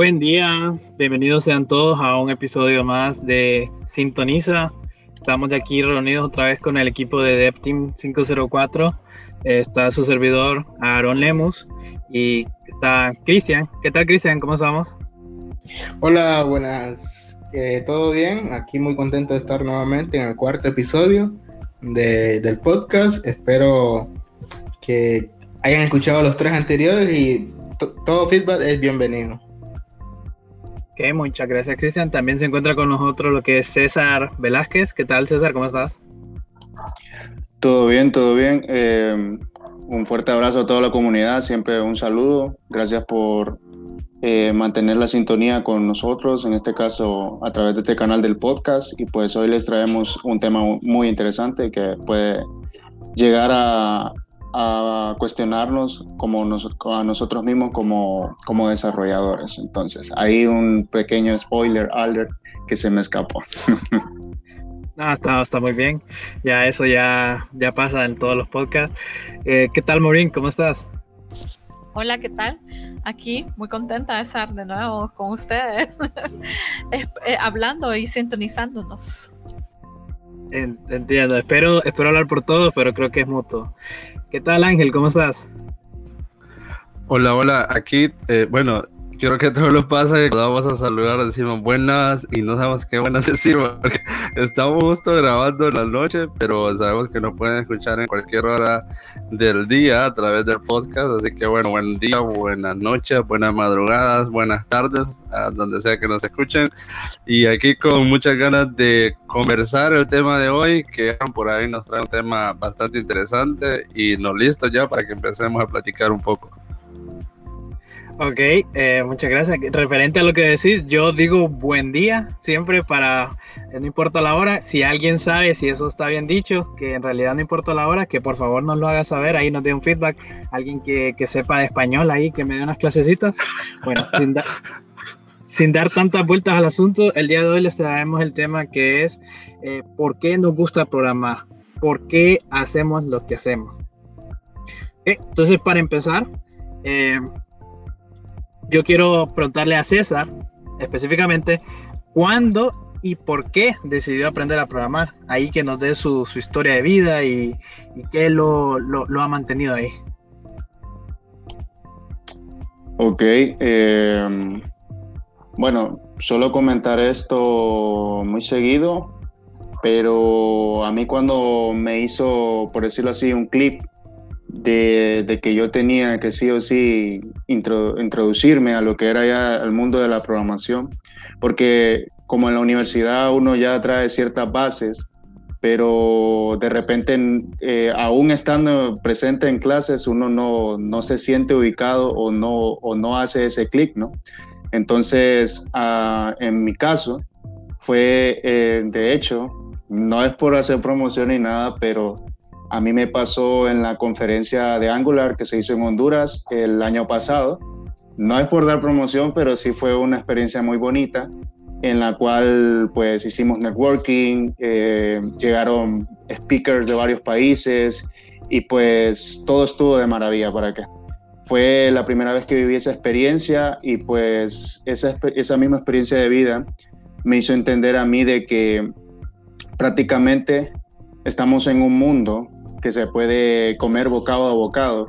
Buen día, bienvenidos sean todos a un episodio más de Sintoniza. Estamos de aquí reunidos otra vez con el equipo de DevTeam 504. Está su servidor Aaron Lemus y está Cristian. ¿Qué tal Cristian? ¿Cómo estamos? Hola, buenas. Eh, ¿Todo bien? Aquí muy contento de estar nuevamente en el cuarto episodio del podcast. Espero que hayan escuchado los tres anteriores y todo feedback es bienvenido muchas gracias, Cristian. También se encuentra con nosotros lo que es César Velázquez. ¿Qué tal, César? ¿Cómo estás? Todo bien, todo bien. Eh, un fuerte abrazo a toda la comunidad, siempre un saludo. Gracias por eh, mantener la sintonía con nosotros, en este caso a través de este canal del podcast. Y pues hoy les traemos un tema muy interesante que puede llegar a, a cuestionarnos como a nosotros mismos como, como desarrolladores. Entonces, hay un pequeño spoiler alert que se me escapó. Ah, está, está muy bien. Ya eso ya, ya pasa en todos los podcasts. Eh, ¿Qué tal, Maureen? ¿Cómo estás? Hola, ¿qué tal? Aquí muy contenta de estar de nuevo con ustedes, eh, hablando y sintonizándonos. Entiendo, espero, espero hablar por todos, pero creo que es mutuo. ¿Qué tal Ángel? ¿Cómo estás? Hola, hola. Aquí, eh, bueno, quiero que todos los pase, vamos a saludar, decimos buenas y no sabemos qué buenas decimos, porque estamos justo grabando en la noche, pero sabemos que nos pueden escuchar en cualquier hora del día a través del podcast, así que bueno, buen día, buenas noches, buenas madrugadas, buenas tardes, a donde sea que nos escuchen, y aquí con muchas ganas de conversar el tema de hoy, que por ahí nos trae un tema bastante interesante. Y nos listo ya para que empecemos a platicar un poco. Ok, eh, muchas gracias. Referente a lo que decís, yo digo buen día siempre para, no importa la hora, si alguien sabe si eso está bien dicho, que en realidad no importa la hora, que por favor nos lo haga saber, ahí nos dé un feedback, alguien que, sepa de español ahí, que me dé unas clasecitas. Bueno, sin, dar tantas vueltas al asunto, el día de hoy les traemos el tema que es eh, por qué nos gusta programar, por qué hacemos lo que hacemos. entonces, para empezar, eh, yo quiero preguntarle a César específicamente cuándo y por qué decidió aprender a programar. Ahí que nos dé su, historia de vida y, qué lo, ha mantenido ahí. Ok, em, bueno, solo comentar esto muy seguido, pero a mí cuando me hizo, por decirlo así, un clip de, que yo tenía que sí o sí introducirme a lo que era ya el mundo de la programación, porque como en la universidad uno ya trae ciertas bases, pero de repente, eh, aún estando presente en clases, uno no, no se siente ubicado o no, o no hace ese clic, ¿no? Entonces, ah, en mi caso, fue, eh, de hecho, no es por hacer promoción ni nada, pero a mí me pasó en la conferencia de Angular que se hizo en Honduras el año pasado. No es por dar promoción, pero sí fue una experiencia muy bonita en la cual pues hicimos networking, eh, llegaron speakers de varios países y pues todo estuvo de maravilla para que fue la primera vez que viví esa experiencia y pues esa, esa misma experiencia de vida me hizo entender a mí de que prácticamente estamos en un mundo que se puede comer bocado a bocado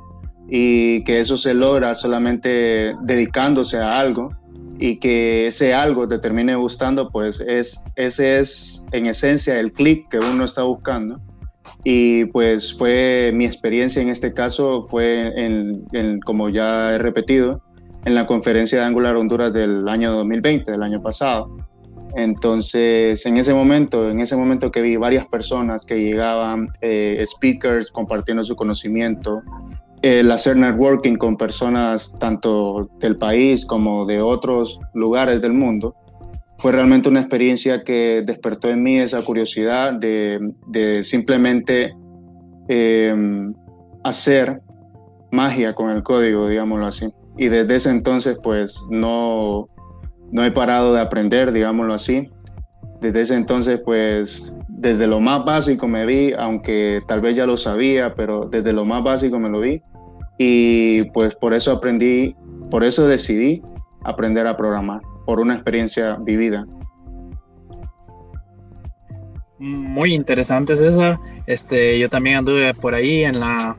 y que eso se logra solamente dedicándose a algo y que ese algo te termine gustando, pues es, ese es en esencia el clic que uno está buscando. Y pues fue mi experiencia en este caso, fue en, como ya he repetido, en la conferencia de Angular Honduras del año 2020, del año pasado entonces, en ese momento, en ese momento que vi varias personas que llegaban, eh, speakers compartiendo su conocimiento, el hacer networking con personas tanto del país como de otros lugares del mundo, fue realmente una experiencia que despertó en mí esa curiosidad de, simplemente em, hacer magia con el código, digámoslo así. Y desde ese entonces, pues no, no he parado de aprender, digámoslo así. Desde ese entonces, pues desde lo más básico me vi, aunque tal vez ya lo sabía, pero desde lo más básico me lo vi. Y pues por eso aprendí, por eso decidí aprender a programar, por una experiencia vivida. Muy interesante, César. Este, yo también anduve por ahí en la,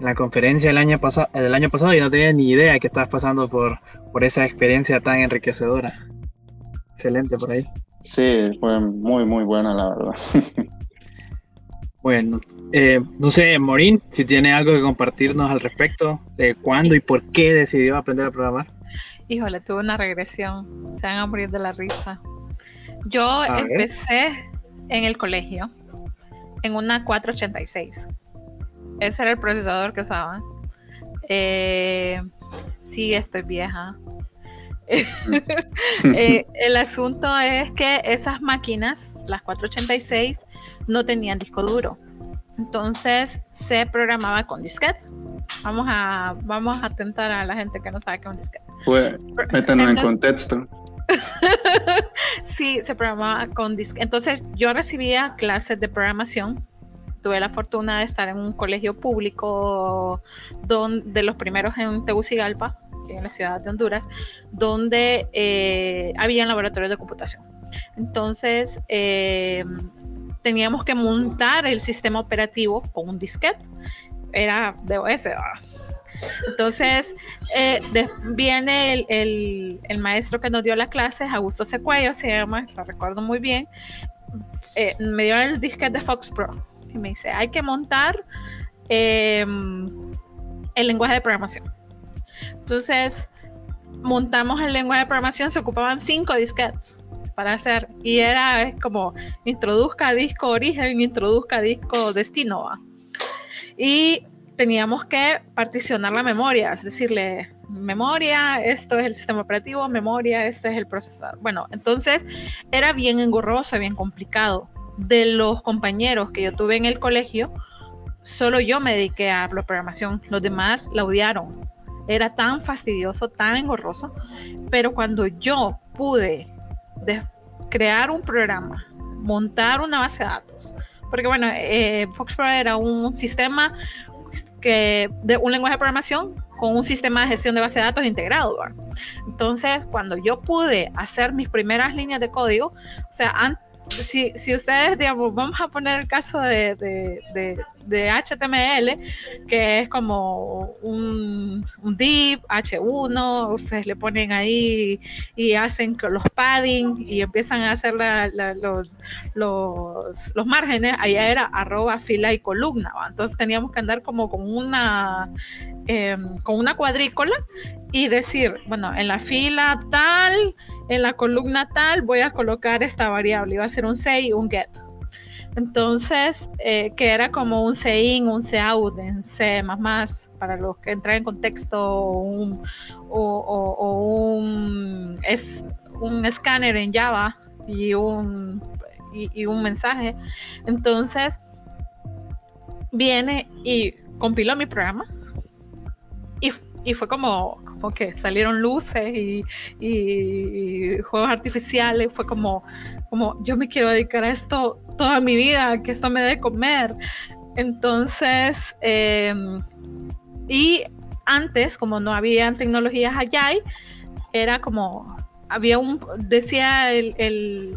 en la conferencia el año, pasado, el año pasado y no tenía ni idea que estabas pasando por, por esa experiencia tan enriquecedora. Excelente por ahí. Sí, fue muy, muy buena, la verdad. Bueno, eh, no sé, Morín, si tiene algo que compartirnos al respecto de cuándo y por qué decidió aprender a programar. Híjole, tuve una regresión. Se van a morir de la risa. Yo empecé en el colegio en una 486. Ese era el procesador que usaba. Eh, sí, estoy vieja. Eh, el asunto es que esas máquinas, las 486, no tenían disco duro. Entonces se programaba con disquete. Vamos a, vamos a atentar a la gente que no sabe qué es un disquete. Pues, métanos en contexto. sí, se programaba con disquete. Entonces yo recibía clases de programación tuve la fortuna de estar en un colegio público de los primeros en Tegucigalpa, en la ciudad de Honduras, donde eh, había laboratorios de computación. Entonces, eh, teníamos que montar el sistema operativo con un disquete. Era DOS. Entonces, eh, viene el, maestro que nos dio la clase, Augusto Secuello, se llama, lo recuerdo muy bien. me dio el disquete de Fox Pro y me dice: hay que montar em, el lenguaje de programación. Entonces, montamos el lenguaje de programación, se ocupaban cinco disquetes para hacer, y era como introduzca disco origen, introduzca disco destino. Y teníamos que particionar la memoria, es decirle, memoria, esto es el sistema operativo, memoria, este es el procesador. Bueno, entonces era bien engorroso, bien complicado. De los compañeros que yo tuve en el colegio, solo yo me dediqué a la programación, los demás la odiaron. Era tan fastidioso, tan engorroso, pero cuando yo pude crear un programa, montar una base de datos, porque bueno, eh, Foxpro era un sistema que de un lenguaje de programación con un sistema de gestión de base de datos integrado. Entonces, cuando yo pude hacer mis primeras líneas de código, o sea, antes si, si ustedes, digamos, vamos a poner el caso de, de, HTML, que es como un, div, H1, ustedes le ponen ahí y hacen los padding y empiezan a hacer los, los, los, márgenes, allá era arroba fila y columna, entonces teníamos que andar como con una, em, con una cuadrícula y decir, bueno, en la fila tal, en la columna tal voy a colocar esta variable, iba a ser un say y un get. Entonces, eh, que era como un in, un out en C++, para los que entran en contexto, o un, o, un, es, un escáner en Java y un, y, un mensaje. Entonces, viene y compiló mi programa y, y fue como, que salieron luces y, juegos artificiales, fue como, como yo me quiero dedicar a esto toda mi vida, que esto me dé comer. Entonces, em, y antes, como no había tecnologías allá, era como, había un, decía el,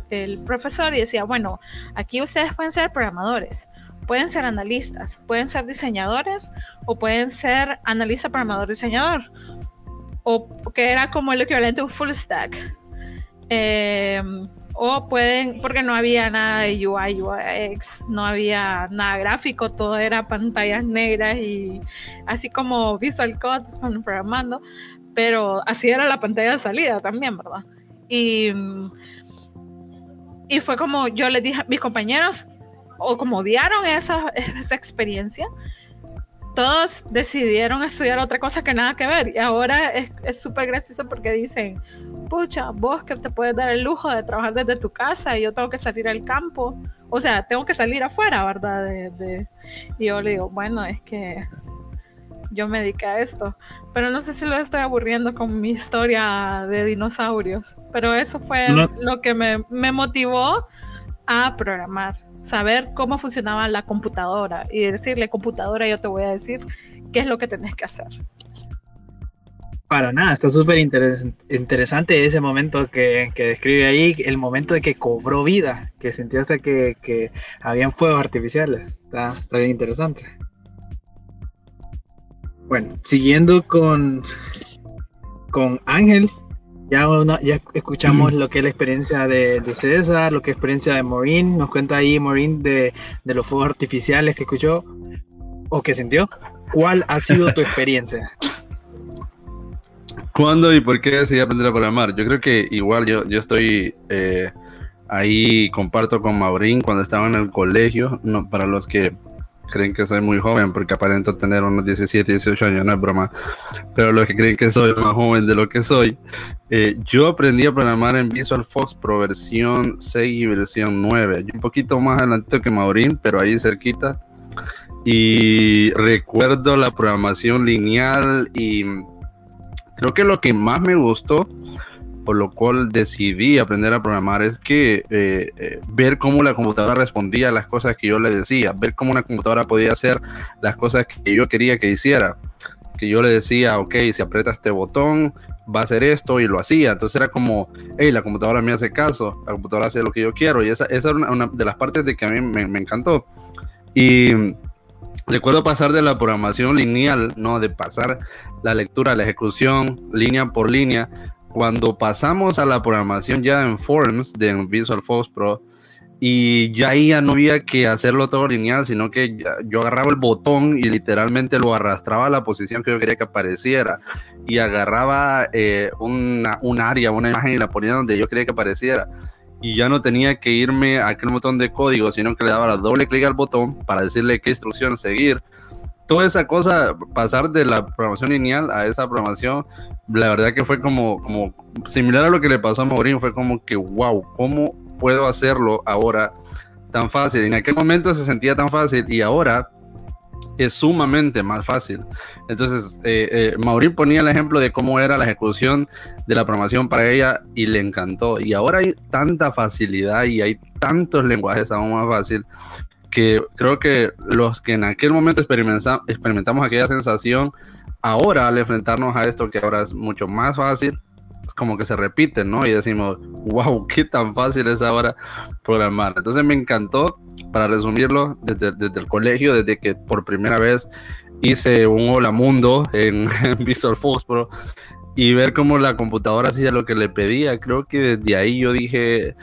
el profesor y decía, bueno, aquí ustedes pueden ser programadores, pueden ser analistas, pueden ser diseñadores o pueden ser analista, programador, diseñador o que era como el equivalente a un full stack. Em, o pueden, porque no había nada de UI, UX, no había nada gráfico, todo era pantallas negras y así como Visual Code programando, pero así era la pantalla de salida también, ¿verdad? Y, y fue como yo les dije a mis compañeros, o como odiaron esa, esa experiencia, todos decidieron estudiar otra cosa que nada que ver. Y ahora es súper gracioso porque dicen, pucha, vos que te puedes dar el lujo de trabajar desde tu casa y yo tengo que salir al campo. O sea, tengo que salir afuera, ¿verdad? De, Y yo le digo, bueno, es que yo me dediqué a esto. Pero no sé si lo estoy aburriendo con mi historia de dinosaurios. Pero eso fue lo que me, me motivó a programar. Saber cómo funcionaba la computadora y decirle, computadora, yo te voy a decir qué es lo que tenés que hacer. Para nada, está súper interesante ese momento que, describe ahí, el momento de que cobró vida, que sintió hasta que, que habían fuegos artificiales. Está, está bien interesante. Bueno, siguiendo con, con Ángel, ya, ya escuchamos lo que es la experiencia de, César, lo que es la experiencia de Maureen. Nos cuenta ahí Maureen de, de los fuegos artificiales que escuchó o que sintió. ¿Cuál ha sido tu experiencia? ¿Cuándo y por qué decidí aprender a programar? Yo creo que igual yo, yo estoy eh, ahí, comparto con Maurín cuando estaba en el colegio, no, para los que creen que soy muy joven, porque aparento tener unos 17, 18 años, no es broma, pero los que creen que soy más joven de lo que soy, eh, yo aprendí a programar en Visual Fox Pro versión 6 y versión 9, un poquito más adelante que Maurín, pero ahí cerquita, y recuerdo la programación lineal y Creo que lo que más me gustó, por lo cual decidí aprender a programar, es que eh, eh, ver cómo la computadora respondía a las cosas que yo le decía, ver cómo una computadora podía hacer las cosas que yo quería que hiciera. Que yo le decía, ok, si aprieta este botón, va a hacer esto y lo hacía. Entonces era como, hey, la computadora me hace caso, la computadora hace lo que yo quiero. Y esa, esa era una, de las partes de que a mí me, me encantó. Y Recuerdo pasar de la programación lineal, ¿no? De pasar la lectura, la ejecución, línea por línea. Cuando pasamos a la programación ya en Forms de Visual Force Pro, y ya ahí ya no había que hacerlo todo lineal, sino que yo agarraba el botón y literalmente lo arrastraba a la posición que yo quería que apareciera. Y agarraba eh, una, un área, una imagen y la ponía donde yo quería que apareciera y ya no tenía que irme a aquel botón de código, sino que le daba doble clic al botón para decirle qué instrucción seguir. Toda esa cosa, pasar de la programación lineal a esa programación, la verdad que fue como, como similar a lo que le pasó a Maurín, fue como que, wow, ¿cómo puedo hacerlo ahora tan fácil? En aquel momento se sentía tan fácil y ahora es sumamente más fácil. Entonces, eh, eh, Maurín ponía el ejemplo de cómo era la ejecución de la programación para ella y le encantó. Y ahora hay tanta facilidad y hay tantos lenguajes aún más fácil que creo que los que en aquel momento experimentamos aquella sensación, ahora al enfrentarnos a esto que ahora es mucho más fácil, es como que se repite, ¿no? Y decimos, wow, qué tan fácil es ahora programar. Entonces me encantó, para resumirlo, desde, desde el colegio, desde que por primera vez hice un hola mundo en, Visual Pro y ver cómo la computadora hacía lo que le pedía, creo que desde ahí yo dije,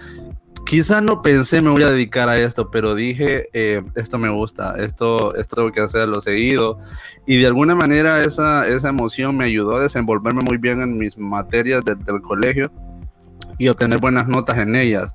quizá no pensé me voy a dedicar a esto, pero dije, eh, esto me gusta, esto, esto tengo que hacerlo seguido. Y de alguna manera esa, esa emoción me ayudó a desenvolverme muy bien en mis materias del colegio y obtener buenas notas en ellas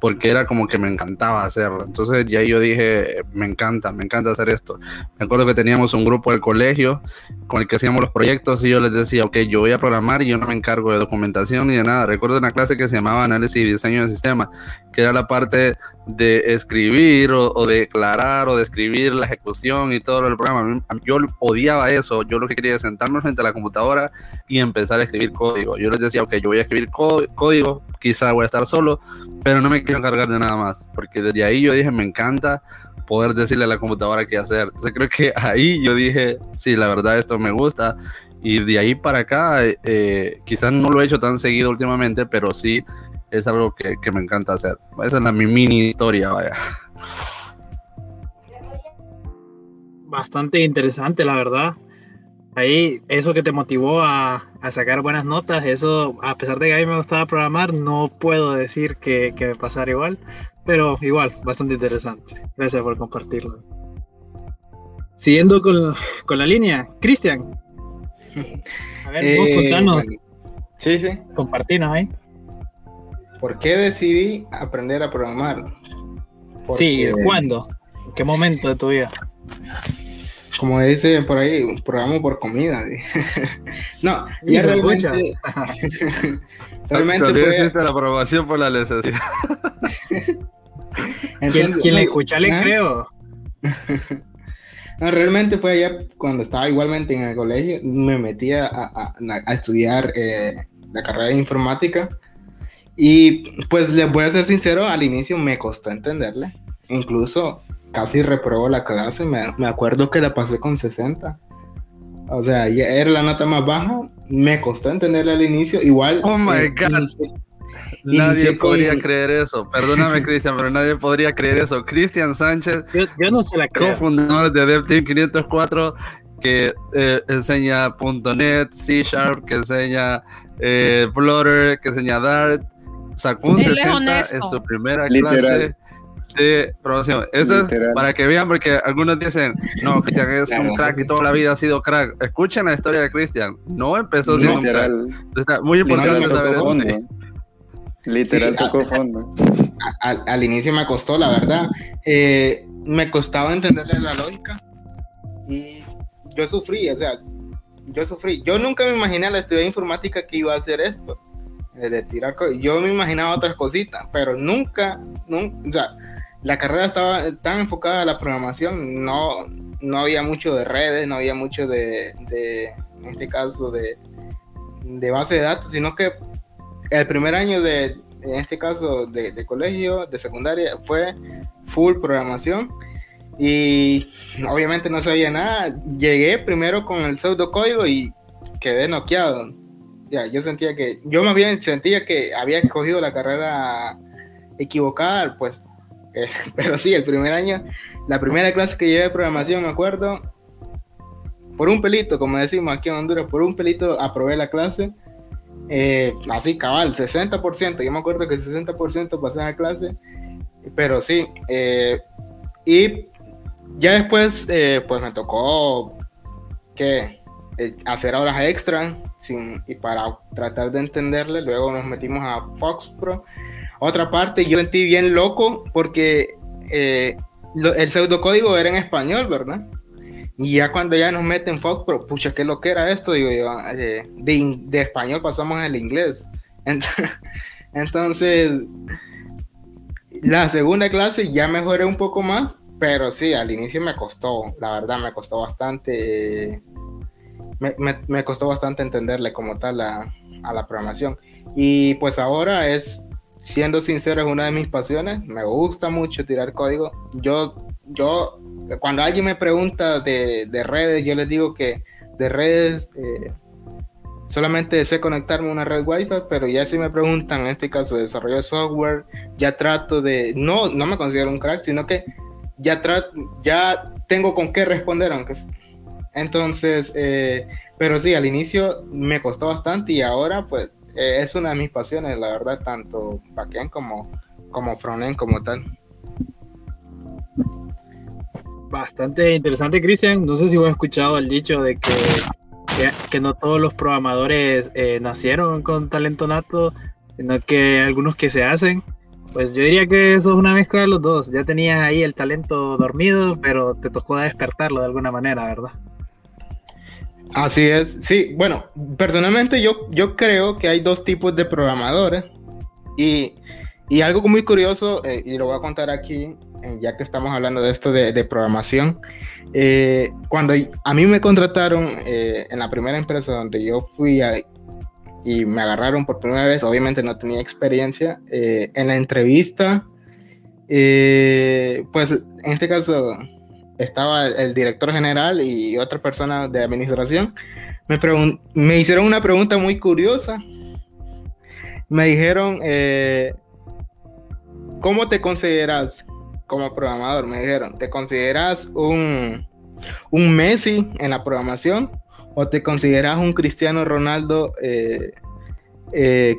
porque era como que me encantaba hacerlo. Entonces ya yo dije, me encanta, me encanta hacer esto. Me acuerdo que teníamos un grupo del colegio con el que hacíamos los proyectos y yo les decía, ok, yo voy a programar y yo no me encargo de documentación ni de nada. Recuerdo una clase que se llamaba análisis y diseño de sistema, que era la parte de escribir o, de declarar o de escribir la ejecución y todo el programa. Yo odiaba eso, yo lo que quería era sentarnos frente a la computadora y empezar a escribir código. Yo les decía, ok, yo voy a escribir código, quizá voy a estar solo, pero no me quiero encargar de nada más, porque desde ahí yo dije, me encanta poder decirle a la computadora qué hacer. Entonces creo que ahí yo dije, sí, la verdad esto me gusta. Y de ahí para acá, eh, quizás no lo he hecho tan seguido últimamente, pero sí es algo que, que me encanta hacer. Esa es la, mi mini historia, vaya. Bastante interesante, la verdad ahí eso que te motivó a, sacar buenas notas, eso a pesar de que a mí me gustaba programar, no puedo decir que, que me pasara igual, pero igual, bastante interesante. Gracias por compartirlo. Siguiendo con, la línea, Cristian. A ver, vos eh, contanos. Sí, sí. Compartinos ahí. ¿Por qué decidí aprender a programar? Sí, ¿cuándo? ¿En qué momento de tu vida? Como dice por ahí, un programa por comida. no, ya realmente. realmente fue. la aprobación por la necesidad. ¿Quién, le escucha le creo. no, realmente fue allá cuando estaba igualmente en el colegio, me metí a, estudiar eh, la carrera de informática y pues les voy a ser sincero, al inicio me costó entenderle incluso casi reprobó la clase, me, me acuerdo que la pasé con 60. O sea, ya era la nota más baja, me costó entenderla al inicio, igual... Oh my eh, God. inicié- Nadie inicié con- podría creer eso. Perdóname, Cristian, pero nadie podría creer eso. Cristian Sánchez, Yo, yo no se la creo. cofundador de DevTeam 504, que eh, enseña .NET, C Sharp, que enseña eh, Flutter, que enseña Dart, sacó un Él es 60 en su primera Literal. clase de programación. Eso es Literal. para que vean, porque algunos dicen, no, Cristian es Claro, un crack sí. y toda la vida ha sido crack. Escuchen la historia de Cristian. No empezó siendo un crack. Literal, Está muy importante literal saber tocó eso. sí. fondo. Literal Sí, tocó fondo. al, al inicio me costó, la verdad. Eh, me costaba entenderle la lógica y yo sufrí, o sea, yo sufrí. Yo nunca me imaginé a la estudiar informática que iba a hacer esto, eh, de tirar Yo me imaginaba otras cositas, pero nunca, nunca, o sea, la carrera estaba tan enfocada a la programación, no, no había mucho de redes, no había mucho de, en este caso, de, de base de datos, sino que el primer año de, en este caso, de, de colegio, de secundaria, fue full programación. Y obviamente no sabía nada. Llegué primero con el pseudocódigo y quedé noqueado. Ya, yo sentía que, yo más bien sentía que había escogido la carrera equivocada, pues. Eh, pero sí, el primer año, la primera clase que llevé de programación, me acuerdo, por un pelito, como decimos aquí en Honduras, por un pelito aprobé la clase. Eh, así cabal, 60%, yo me acuerdo que 60% pasé la clase, pero sí, eh, y ya después, pues me tocó que hacer horas extra y para tratar de entenderle, luego nos metimos a Fox Pro. Otra parte, yo sentí bien loco porque eh, lo- el pseudocódigo era en español, ¿verdad? Y ya cuando ya nos meten Fox Pro, pucha, qué lo que era esto, digo yo, eh, de, de español pasamos al inglés. Ent- Entonces, la segunda clase ya mejoré un poco más, pero sí, al inicio me costó, la verdad me costó bastante, eh, me, me- me costó bastante entenderle como tal a, a la programación. Y pues ahora es, siendo sincero, es una de mis pasiones, me gusta mucho tirar código. Yo, yo, cuando alguien me pregunta de, de redes, yo les digo que de redes... eh, solamente sé conectarme a una red Wi-Fi, pero ya si me preguntan, en este caso, de desarrollo de software, ya trato de, no, no me considero un crack, sino que ya trato, ya tengo con qué responder, aunque es- entonces, eh, pero sí, al inicio me costó bastante y ahora pues eh, es una de mis pasiones, la verdad, tanto backend como, como frontend como tal. Bastante interesante, Cristian. No sé si vos has escuchado el dicho de que, que, que no todos los programadores eh, nacieron con talento nato, sino que algunos que se hacen. Pues yo diría que eso es una mezcla de los dos. Ya tenías ahí el talento dormido, pero te tocó despertarlo de alguna manera, ¿verdad? Así es, sí, bueno, personalmente yo, yo creo que hay dos tipos de programadores. Y, y algo muy curioso, eh, y lo voy a contar aquí, eh, ya que estamos hablando de esto de, programación, eh, cuando a mí me contrataron en la primera empresa donde yo fui y me agarraron por primera vez, obviamente no tenía experiencia, en la entrevista, pues en este caso estaba el director general y otra persona de administración, me, me hicieron una pregunta muy curiosa. Me dijeron, eh, ¿cómo te consideras como programador? Me dijeron, ¿te consideras un, un Messi en la programación o te consideras un Cristiano Ronaldo eh, eh,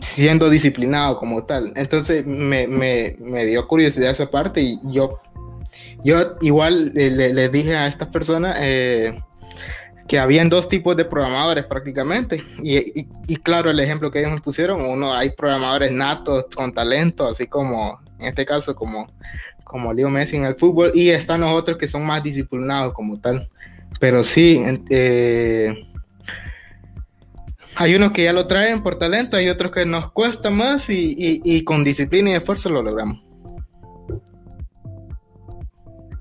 siendo disciplinado como tal? Entonces me, me- me dio curiosidad esa parte y yo yo igual eh, le, les dije a estas personas eh, que habían dos tipos de programadores prácticamente. Y, claro, el ejemplo que ellos me pusieron, uno hay programadores natos con talento, así como en este caso como, como Leo Messi en el fútbol, y están los otros que son más disciplinados como tal. Pero sí, eh, hay unos que ya lo traen por talento, hay otros que nos cuesta más y- y con disciplina y esfuerzo lo logramos.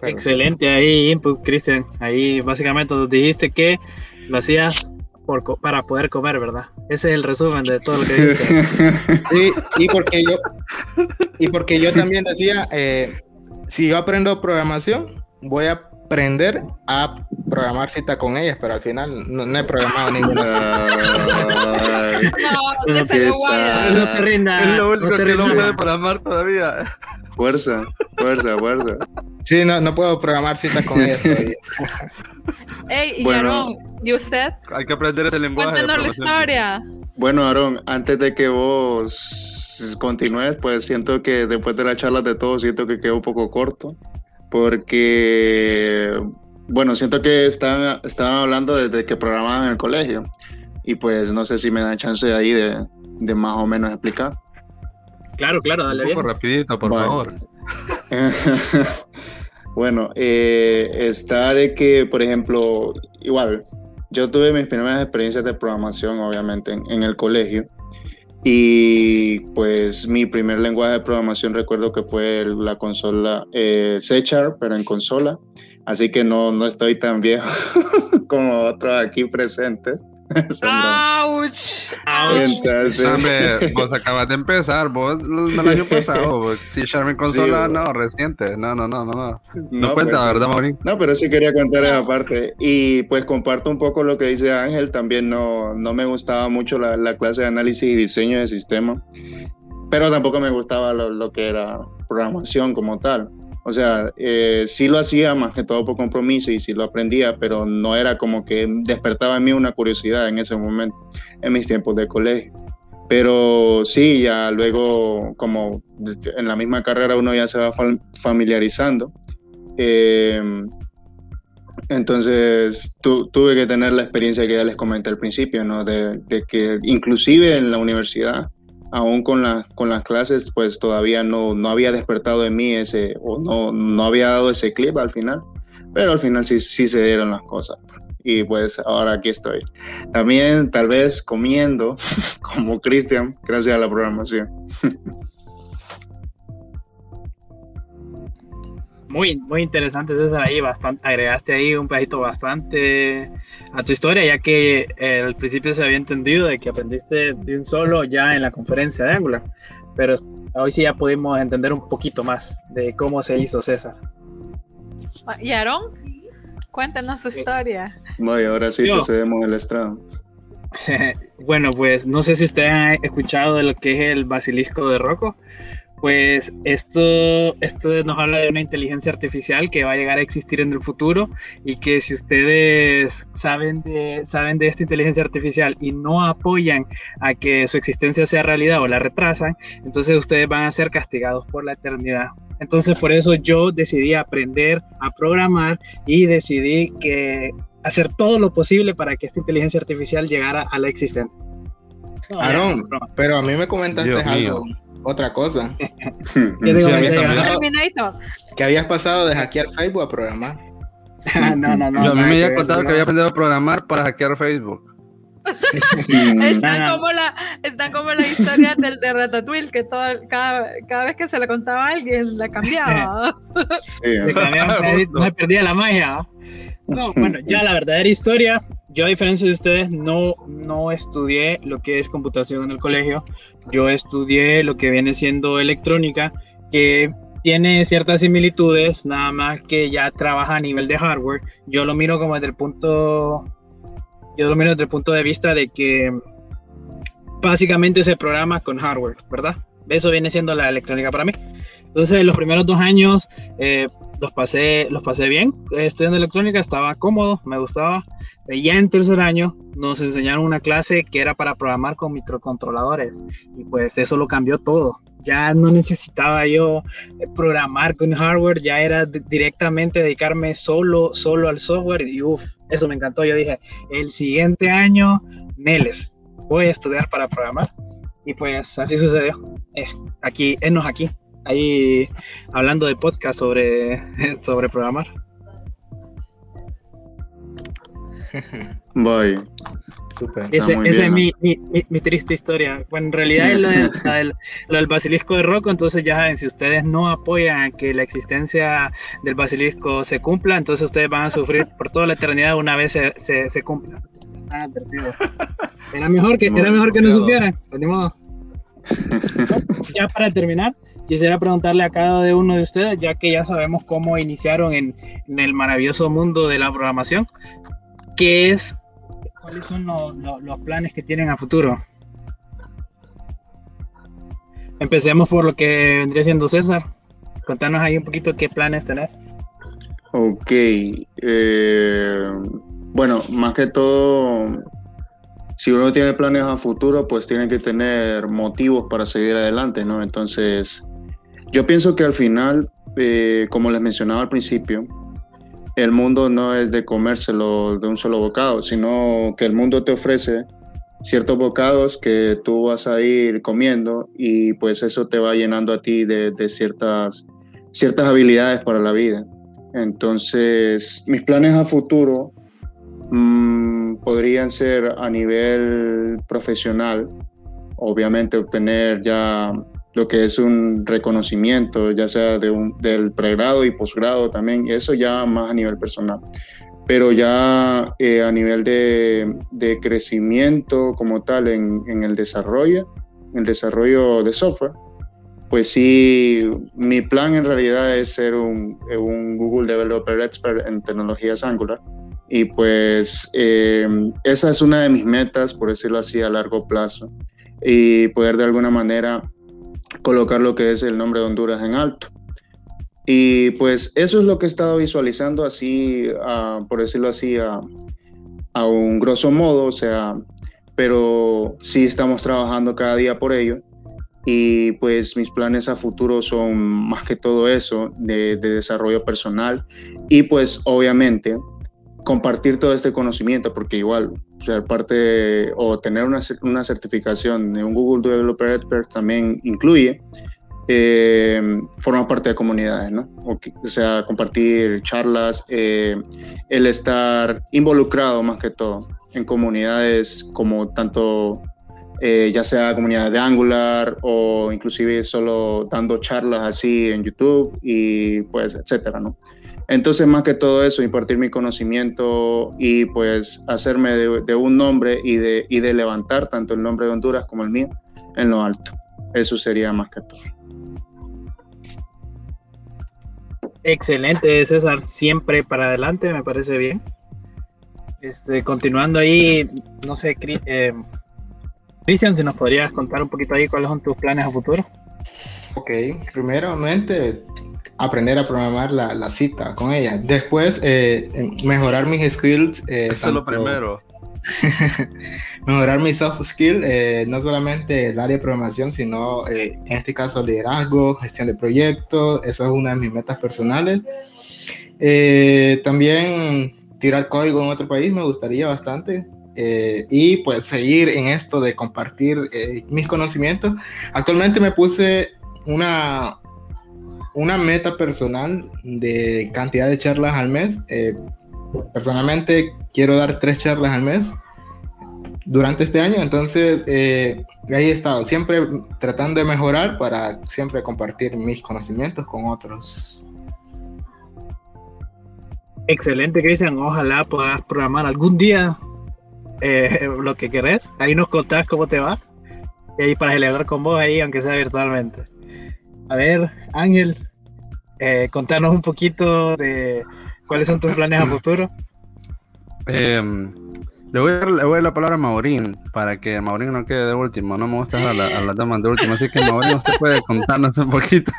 Pero- Excelente ahí, input, Cristian. Ahí básicamente nos dijiste que lo hacías por co- para poder comer, ¿verdad? Ese es el resumen de todo lo que dijiste. Sí, y porque yo, y porque yo también decía, eh, si yo aprendo programación, voy a aprender a programar cita con ellas, pero al final no, no he programado ninguna No. No te rindas. Es lo único no que no puede programar todavía. fuerza, fuerza, fuerza. Sí, no, no puedo programar citas con ellas todavía. Ey, y Bueno. Aarón, ¿y usted? Hay que aprender ese lenguaje. de Cuéntenos la historia. Bueno, Aaron, antes de que vos continúes, pues siento que después de la charla de todos, siento que quedó un poco corto, porque, bueno, siento que estaban, estaban hablando desde que programaban en el colegio, y pues no sé si me dan chance ahí de, de más o menos explicar. Claro, claro, dale Un bien. poco rapidito, por Vale. favor. bueno, eh, está de que, por ejemplo, igual, yo tuve mis primeras experiencias de programación, obviamente, en, el colegio. Y pues mi primer lenguaje de programación recuerdo que fue la consola eh, C Sharp, pero en consola. Así que no, no estoy tan viejo como otros aquí presentes. ¡Auch! Entonces, Hombre, vos acabas de empezar, vos el año pasado, vos, si Charmin consola, Sí, no, reciente, no, no, no, no, no, no no, cuenta, pues, ¿verdad, Maurín? No, pero sí quería contar esa parte. Y pues comparto un poco lo que dice Ángel. También no, no me gustaba mucho la, la clase de análisis y diseño de sistema. Pero tampoco me gustaba lo, lo que era programación como tal. O sea, eh, sí lo hacía más que todo por compromiso y sí lo aprendía, pero no era como que despertaba en mí una curiosidad en ese momento, en mis tiempos de colegio. Pero sí, ya luego, como en la misma carrera uno ya se va fam- familiarizando. Eh, entonces tu- tuve que tener la experiencia que ya les comenté al principio, ¿no? De, de que inclusive en la universidad, aún con, la- con las clases, pues todavía no, no había despertado en mí ese, o no, no había dado ese clip al final, pero al final sí, sí se dieron las cosas. Y pues ahora aquí estoy. También tal vez comiendo como Cristian, gracias a la programación. Muy, muy interesante César ahí, bastante, agregaste ahí un pedacito bastante a tu historia, ya que eh, al principio se había entendido de que aprendiste de un solo ya en la conferencia de Angular, pero hoy sí ya pudimos entender un poquito más de cómo se hizo César. ¿Y Aarón? Cuéntenos su historia. Ahora sí Yo. te cedemos el estrado. bueno, pues no sé si ustedes han escuchado de lo que es el basilisco de Rocco. Pues esto, esto nos habla de una inteligencia artificial que va a llegar a existir en el futuro y que si ustedes saben de, saben de esta inteligencia artificial y no apoyan a que su existencia sea realidad o la retrasan, entonces ustedes van a ser castigados por la eternidad. Entonces por eso yo decidí aprender a programar y decidí que hacer todo lo posible para que esta inteligencia artificial llegara a la existencia. No, broma. pero a mí me comentaste Dios algo, otra cosa, ¿Qué Mm, digo? Que habías pasado de hackear Facebook a programar. no, no, no. Yo a mí me había contado que había aprendido a programar para hackear Facebook. Mm, Están como la, están como la historia del de Ratatouille, que todo, cada, cada vez que se la contaba a alguien, la cambiaba. sí, Le cambiaban, Justo. no se perdía la magia. No, bueno, ya la verdadera historia, yo a diferencia de ustedes no, no estudié lo que es computación en el colegio, yo estudié lo que viene siendo electrónica, que tiene ciertas similitudes, nada más que ya trabaja a nivel de hardware. Yo lo miro como desde el punto, yo lo miro desde el punto de vista de que básicamente se programa con hardware, ¿verdad? Eso viene siendo la electrónica para mí. Entonces, los primeros dos años eh, los pasé, los pasé bien eh, estudiando electrónica, estaba cómodo, me gustaba. Eh, ya en tercer año nos enseñaron una clase que era para programar con microcontroladores y pues eso lo cambió todo. Ya no necesitaba yo eh, programar con hardware, ya era di- directamente dedicarme solo, solo al software y uff, eso me encantó. Yo dije, el siguiente año, Neles, voy a estudiar para programar y pues así sucedió. Eh, aquí, enos aquí, ahí hablando de podcast sobre, sobre programar. Voy. Muy esa bien, es mi, mi, mi- mi triste historia. Bueno, en realidad es lo, del- la del, lo del basilisco de Rocco, entonces ya saben, si ustedes no apoyan que la existencia del basilisco se cumpla, entonces ustedes van a sufrir por toda la eternidad una vez se, se, se cumpla. Están advertidos. Era mejor que, era mejor que no supieran, pues ni modo. Ya para terminar, quisiera preguntarle a cada uno de ustedes, ya que ya sabemos cómo iniciaron en, el maravilloso mundo de la programación, ¿qué es, cuáles son los, planes que tienen a futuro? Empecemos por lo que vendría siendo César. Contanos ahí un poquito qué planes tenés. Ok. Eh, bueno, más que todo, si uno tiene planes a futuro, pues tiene que tener motivos para seguir adelante, ¿no? Entonces, yo pienso que al final, eh, como les mencionaba al principio, el mundo no es de comérselo de un solo bocado, sino que el mundo te ofrece ciertos bocados que tú vas a ir comiendo y pues eso te va llenando a ti de, ciertas, ciertas habilidades para la vida. Entonces, mis planes a futuro Mm, podrían ser a nivel profesional, obviamente obtener ya lo que es un reconocimiento, ya sea de un, del pregrado y posgrado también, eso ya más a nivel personal. Pero ya eh, a nivel de, de, crecimiento como tal en, en el desarrollo, el desarrollo de software, pues sí, mi plan en realidad es ser un, un Google Developer Expert en tecnologías Angular y pues eh, esa es una de mis metas, por decirlo así, a largo plazo. Y poder de alguna manera colocar lo que es el nombre de Honduras en alto. Y pues eso es lo que he estado visualizando así, por decirlo así, a, a, un grosso modo, o sea, pero sí estamos trabajando cada día por ello. Y pues mis planes a futuro son más que todo eso, de desarrollo personal. Y pues obviamente compartir todo este conocimiento, porque igual ser parte o tener una, una, certificación de un Google Developer Expert también incluye eh, formar parte de comunidades, ¿no? O, sea, compartir charlas, eh, el estar involucrado más que todo en comunidades como tanto, eh, ya sea comunidades de Angular o inclusive solo dando charlas así en YouTube y pues, etcétera, ¿no? Entonces, más que todo eso, impartir mi conocimiento y pues hacerme de, un nombre y de, y de levantar tanto el nombre de Honduras como el mío en lo alto. Eso sería más que todo. Excelente, César. Siempre para adelante, me parece bien. Este, continuando ahí, no sé, eh, Cristian, si nos podrías contar un poquito ahí cuáles son tus planes a futuro. Ok, primeramente aprender a programar la, la cita con ella. Después, eh, mejorar mis skills. Eh, Eso es lo primero. mejorar mis soft skills, eh, no solamente el área de programación, sino en este caso liderazgo, gestión de proyectos. Eso es una de mis metas personales. también tirar código en otro país me gustaría bastante. y pues seguir en esto de compartir mis conocimientos. Actualmente me puse una, una meta personal de cantidad de charlas al mes. Eh, personalmente quiero dar tres charlas al mes durante este año, entonces eh, ahí he estado, siempre tratando de mejorar para siempre compartir mis conocimientos con otros. Excelente, Cristian. Ojalá puedas programar algún día eh, lo que querés. Ahí nos contás cómo te va. Y ahí para celebrar con vos ahí, aunque sea virtualmente. A ver, Ángel, eh, contanos un poquito de cuáles son tus planes a futuro. Em, le, voy a dar, le, voy a la palabra a Maurín para que Maurín no quede de último. No me gusta a la, a la dama de último, así que Maurín, usted puede contarnos un poquito.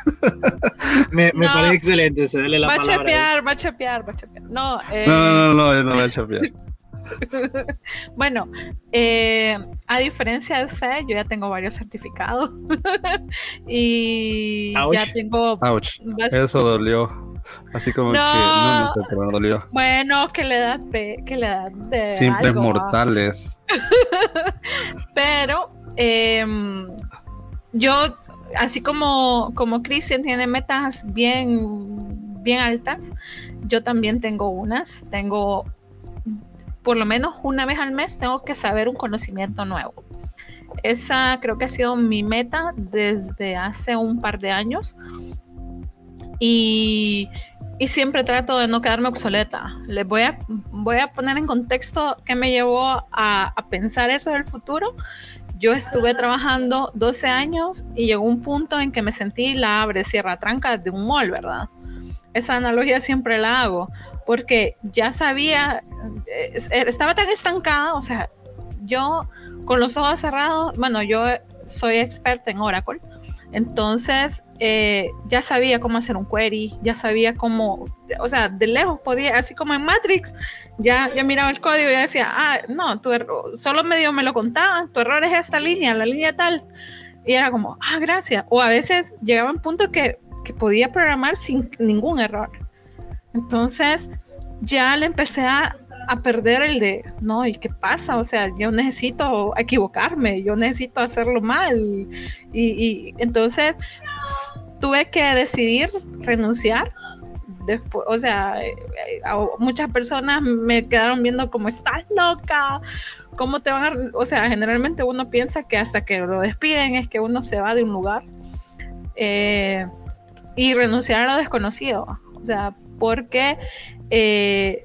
me, me parece excelente, se dale la va palabra. Va a chapear, va a chapear, va a chapear. No, eh... no, no, no, no, yo no voy a chapear. bueno, eh, a diferencia de usted, yo ya tengo varios certificados y ya tengo. Eso dolió. Así como que no, no sé, pero dolió. Bueno, que le da que le da de simples mortales. pero em, yo, así como como Cristian tiene metas bien bien altas, yo también tengo unas. Tengo por lo menos una vez al mes tengo que saber un conocimiento nuevo. Esa creo que ha sido mi meta desde hace un par de años. Y, siempre trato de no quedarme obsoleta. Les voy a, voy a poner en contexto qué me llevó a, pensar eso del futuro. yo estuve trabajando 12 años y llegó un punto en que me sentí la abre cierra tranca de un mall, ¿verdad? Esa analogía siempre la hago porque ya sabía, eh, estaba tan estancada, o sea, yo con los ojos cerrados, bueno, yo soy experta en Oracle, entonces eh, ya sabía cómo hacer un query, ya sabía cómo, o sea, de lejos podía, así como en Matrix, ya, ya miraba el código y decía, ah, no, tu solo medio me lo contaban, tu error es esta línea, la línea tal. Y era como, ah, gracias. O a veces llegaba un punto que, que podía programar sin ningún error. Entonces ya le empecé a, a perder el de, no, ¿y qué pasa? O sea, yo necesito equivocarme, yo necesito hacerlo mal. Y, entonces tuve que decidir renunciar. Después, o sea, eh, muchas personas me quedaron viendo como estás loca, ¿cómo te van a...? O sea, generalmente uno piensa que hasta que lo despiden es que uno se va de un lugar. Eh, y renunciar a lo desconocido. O sea, porque eh,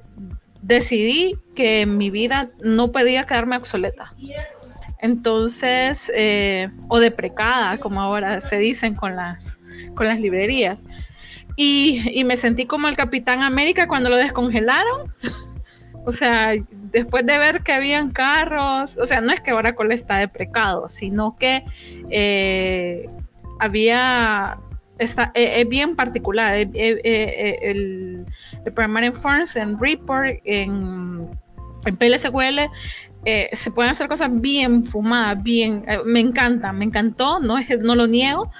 decidí que mi vida no podía quedarme obsoleta. Entonces, eh, o deprecada, como ahora se dicen con las, con las librerías. Y, me sentí como el Capitán América cuando lo descongelaron. o sea, después de ver que habían carros, o sea, no es que Oracle está deprecado, sino que eh, había está, eh, es, bien particular. Eh, eh, el, programar en Forms, en Report, en, en PLSQL, se pueden hacer cosas bien fumadas, bien, me encanta, me encantó, no, es, no lo niego,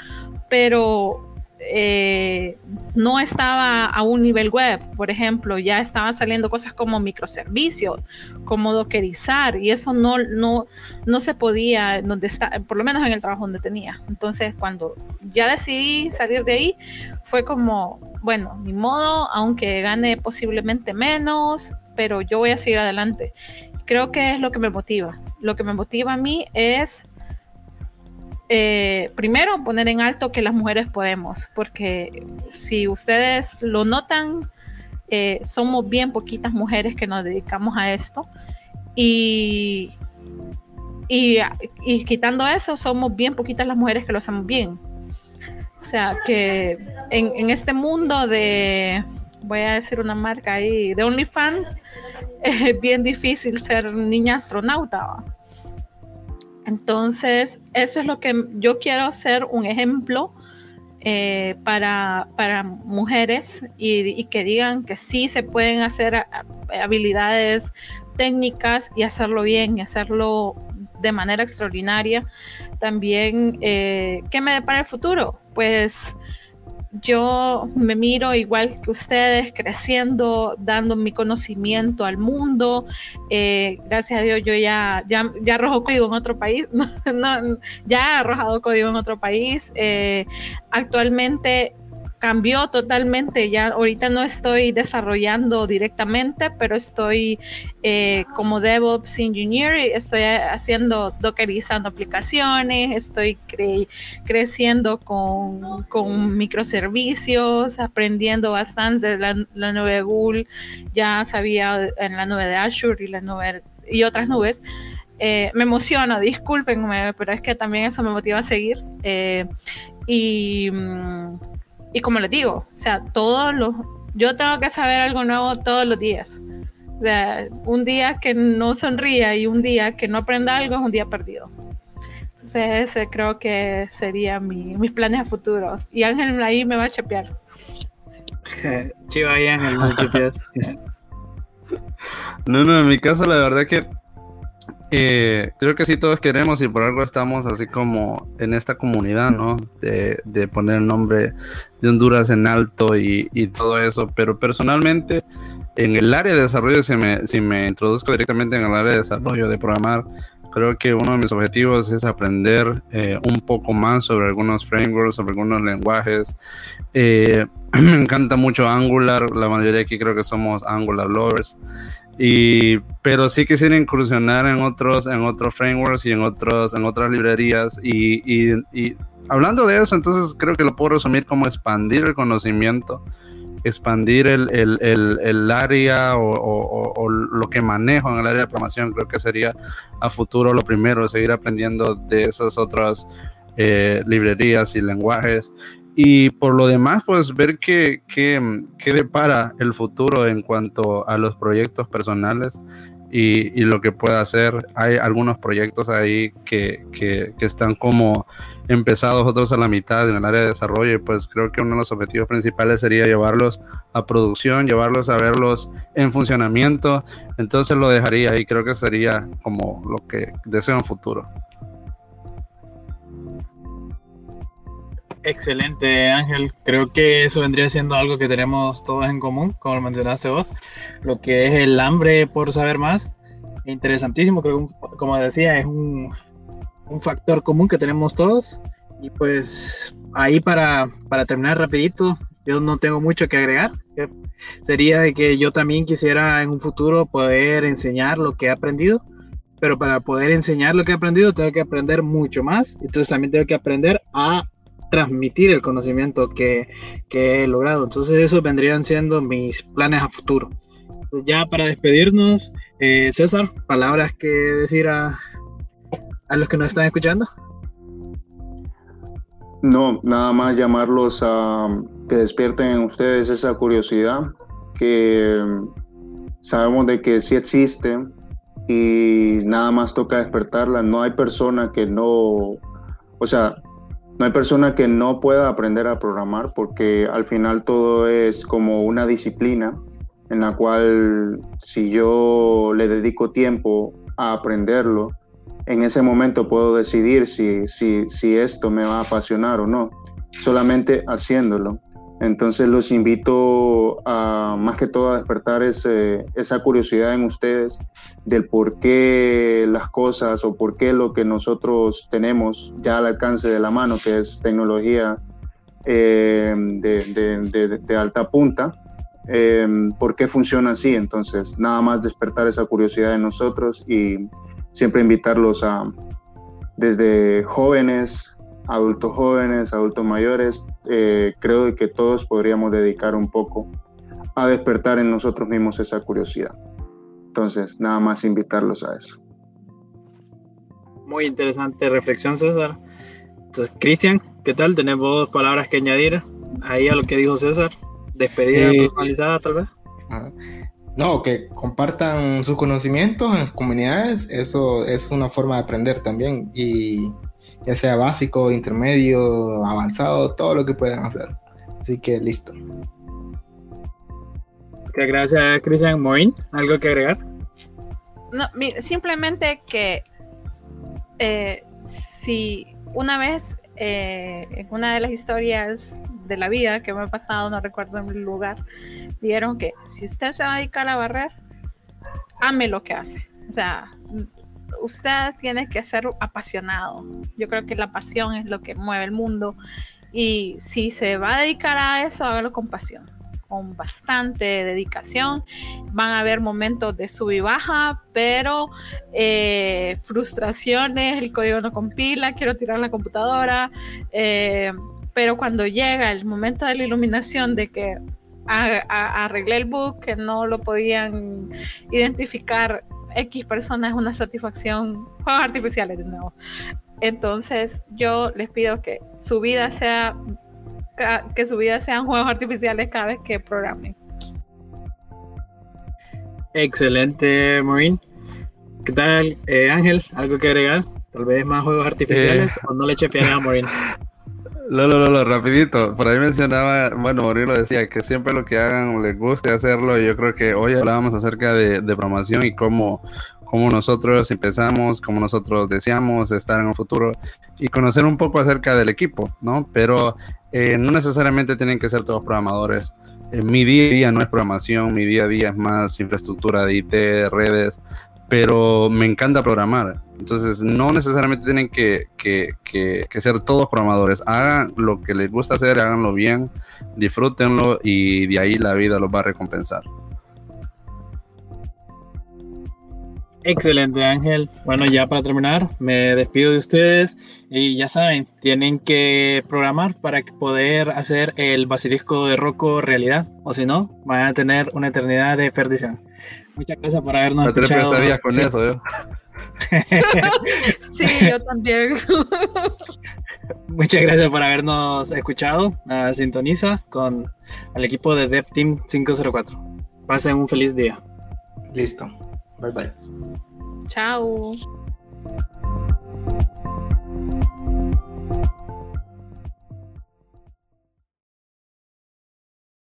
pero eh, no estaba a un nivel web, por ejemplo, ya estaban saliendo cosas como microservicios, como dockerizar, y eso no, no, no se podía, donde está, por lo menos en el trabajo donde tenía. Entonces, cuando ya decidí salir de ahí, fue como, bueno, ni modo, aunque gane posiblemente menos, pero yo voy a seguir adelante. Creo que es lo que me motiva. Lo que me motiva a mí es eh, primero poner en alto que las mujeres podemos, porque si ustedes lo notan, eh, somos bien poquitas mujeres que nos dedicamos a esto y, y, quitando eso, somos bien poquitas las mujeres que lo hacemos bien. O sea que en, este mundo de, voy a decir una marca ahí, de OnlyFans, es bien difícil ser niña astronauta. Entonces, eso es lo que yo quiero ser un ejemplo eh, para, mujeres y, que digan que sí se pueden hacer habilidades técnicas y hacerlo bien y hacerlo de manera extraordinaria. También, eh, ¿qué me depara el futuro? Pues yo me miro igual que ustedes, creciendo, dando mi conocimiento al mundo. Eh, gracias a Dios yo ya, ya, ya arrojo código en otro país, ya he arrojado código en otro país. Eh, actualmente cambió totalmente. Ya ahorita no estoy desarrollando directamente, pero estoy eh, como DevOps Engineer, estoy haciendo, dockerizando aplicaciones, estoy creciendo con, microservicios, aprendiendo bastante la, la nube de Google, ya sabía en la nube de Azure y la nube y otras nubes. Eh, me emociono, discúlpenme, pero es que también eso me motiva a seguir. Eh, y mm, y como les digo, o sea, todos los, yo tengo que saber algo nuevo todos los días. O sea, un día que no sonría y un día que no aprenda algo es un día perdido. Entonces ese creo que sería mi, mis planes a futuros. Y Ángel ahí me va a chapear. Chiva y Ángel me va a chapear. No, no, en mi caso la verdad que eh, creo que sí todos queremos y por algo estamos así como en esta comunidad, ¿no? De, poner el nombre de Honduras en alto y, todo eso, pero personalmente en el área de desarrollo, si me, si me introduzco directamente en el área de desarrollo, de programar, creo que uno de mis objetivos es aprender eh, un poco más sobre algunos frameworks, sobre algunos lenguajes. Eh, me encanta mucho Angular, la mayoría aquí creo que somos Angular lovers. Y, pero sí quisiera incursionar en otros, en otros frameworks y en, otros, en otras librerías. Y, y, hablando de eso, entonces creo que lo puedo resumir como expandir el conocimiento expandir el, el, el, área o, lo que manejo en el área de programación, creo que sería a futuro lo primero, seguir aprendiendo de esas otras eh, librerías y lenguajes. Y por lo demás, pues ver qué, qué, qué depara el futuro en cuanto a los proyectos personales y, lo que pueda hacer. Hay algunos proyectos ahí que, que, están como empezados, otros a la mitad en el área de desarrollo y pues creo que uno de los objetivos principales sería llevarlos a producción, llevarlos a verlos en funcionamiento. Entonces lo dejaría ahí, creo que sería como lo que deseo en futuro. Excelente, Ángel. Creo que eso vendría siendo algo que tenemos todos en común, como lo mencionaste vos, lo que es el hambre por saber más. Interesantísimo, creo que, como decía, es un, un factor común que tenemos todos. Y pues ahí para, para terminar rapidito, yo no tengo mucho que agregar. Sería que yo también quisiera en un futuro poder enseñar lo que he aprendido, pero para poder enseñar lo que he aprendido tengo que aprender mucho más. Entonces también tengo que aprender a transmitir el conocimiento que, he logrado. Entonces, esos vendrían siendo mis planes a futuro. ya para despedirnos, eh, César, palabras que decir a, a los que nos están escuchando. No, nada más llamarlos a que despierten en ustedes esa curiosidad, que sabemos de que sí existe y nada más toca despertarla. No hay persona que no, o sea, no hay persona que no pueda aprender a programar porque al final todo es como una disciplina en la cual si yo le dedico tiempo a aprenderlo, en ese momento puedo decidir si, si, si esto me va a apasionar o no, solamente haciéndolo. Entonces los invito a más que todo a despertar esa curiosidad en ustedes del por qué las cosas o por qué lo que nosotros tenemos ya al alcance de la mano, que es tecnología eh, de, alta punta, eh, por qué funciona así. Entonces nada más despertar esa curiosidad en nosotros y siempre invitarlos a desde jóvenes adultos jóvenes, adultos mayores, eh, creo que todos podríamos dedicar un poco a despertar en nosotros mismos esa curiosidad. Entonces, nada más invitarlos a eso. Muy interesante reflexión, César. Entonces, Cristian, ¿qué tal? ¿Tenemos palabras que añadir ahí a lo que dijo César? Despedida eh, personalizada, tal vez. No, que compartan sus conocimientos en las comunidades, eso es una forma de aprender también. Y ya sea básico, intermedio, avanzado, todo lo que puedan hacer. Así que listo. Muchas gracias, Cristian Moin. ¿Algo que agregar? No, simplemente que eh, si una vez eh, en una de las historias de la vida que me ha pasado, no recuerdo en el lugar, dijeron que si usted se va a dedicar a barrer, ame lo que hace. O sea, usted tiene que ser apasionado. Yo creo que la pasión es lo que mueve el mundo. Y si se va a dedicar a eso, hágalo con pasión, con bastante dedicación. Van a haber momentos de sub y baja, pero eh, frustraciones, el código no compila, quiero tirar la computadora. Eh, pero cuando llega el momento de la iluminación de que arreglé el bug, que no lo podían identificar X personas es una satisfacción, juegos artificiales de nuevo. Entonces yo les pido que su vida sea, que su vida sean juegos artificiales cada vez que programen. Excelente, Maureen. ¿Qué tal, eh, Ángel? ¿Algo que agregar? Tal vez más juegos artificiales eh. o no le eche a Maureen. No, no, no, rapidito. Por ahí mencionaba, bueno, Maureen lo decía, que siempre lo que hagan les guste hacerlo. Y yo creo que hoy hablábamos acerca de, de promoción y cómo, cómo nosotros empezamos, cómo nosotros deseamos estar en un futuro y conocer un poco acerca del equipo, ¿no? Pero eh, no necesariamente tienen que ser todos programadores. Eh, mi día a día no es programación, mi día a día es más infraestructura de IT, redes, pero me encanta programar. Entonces, no necesariamente tienen que, ser todos programadores. Hagan lo que les gusta hacer, háganlo bien, disfrútenlo y de ahí la vida los va a recompensar. Excelente, Ángel. Bueno, ya para terminar, me despido de ustedes y ya saben, tienen que programar para poder hacer el basilisco de Rocco realidad, o si no, van a tener una eternidad de perdición. Muchas gracias por habernos no te escuchado. con eso, yo. sí, yo también. Muchas gracias por habernos escuchado. Ah, sintoniza con el equipo de Dev Team 504. Pasen un feliz día. Listo. Bye bye. Chao.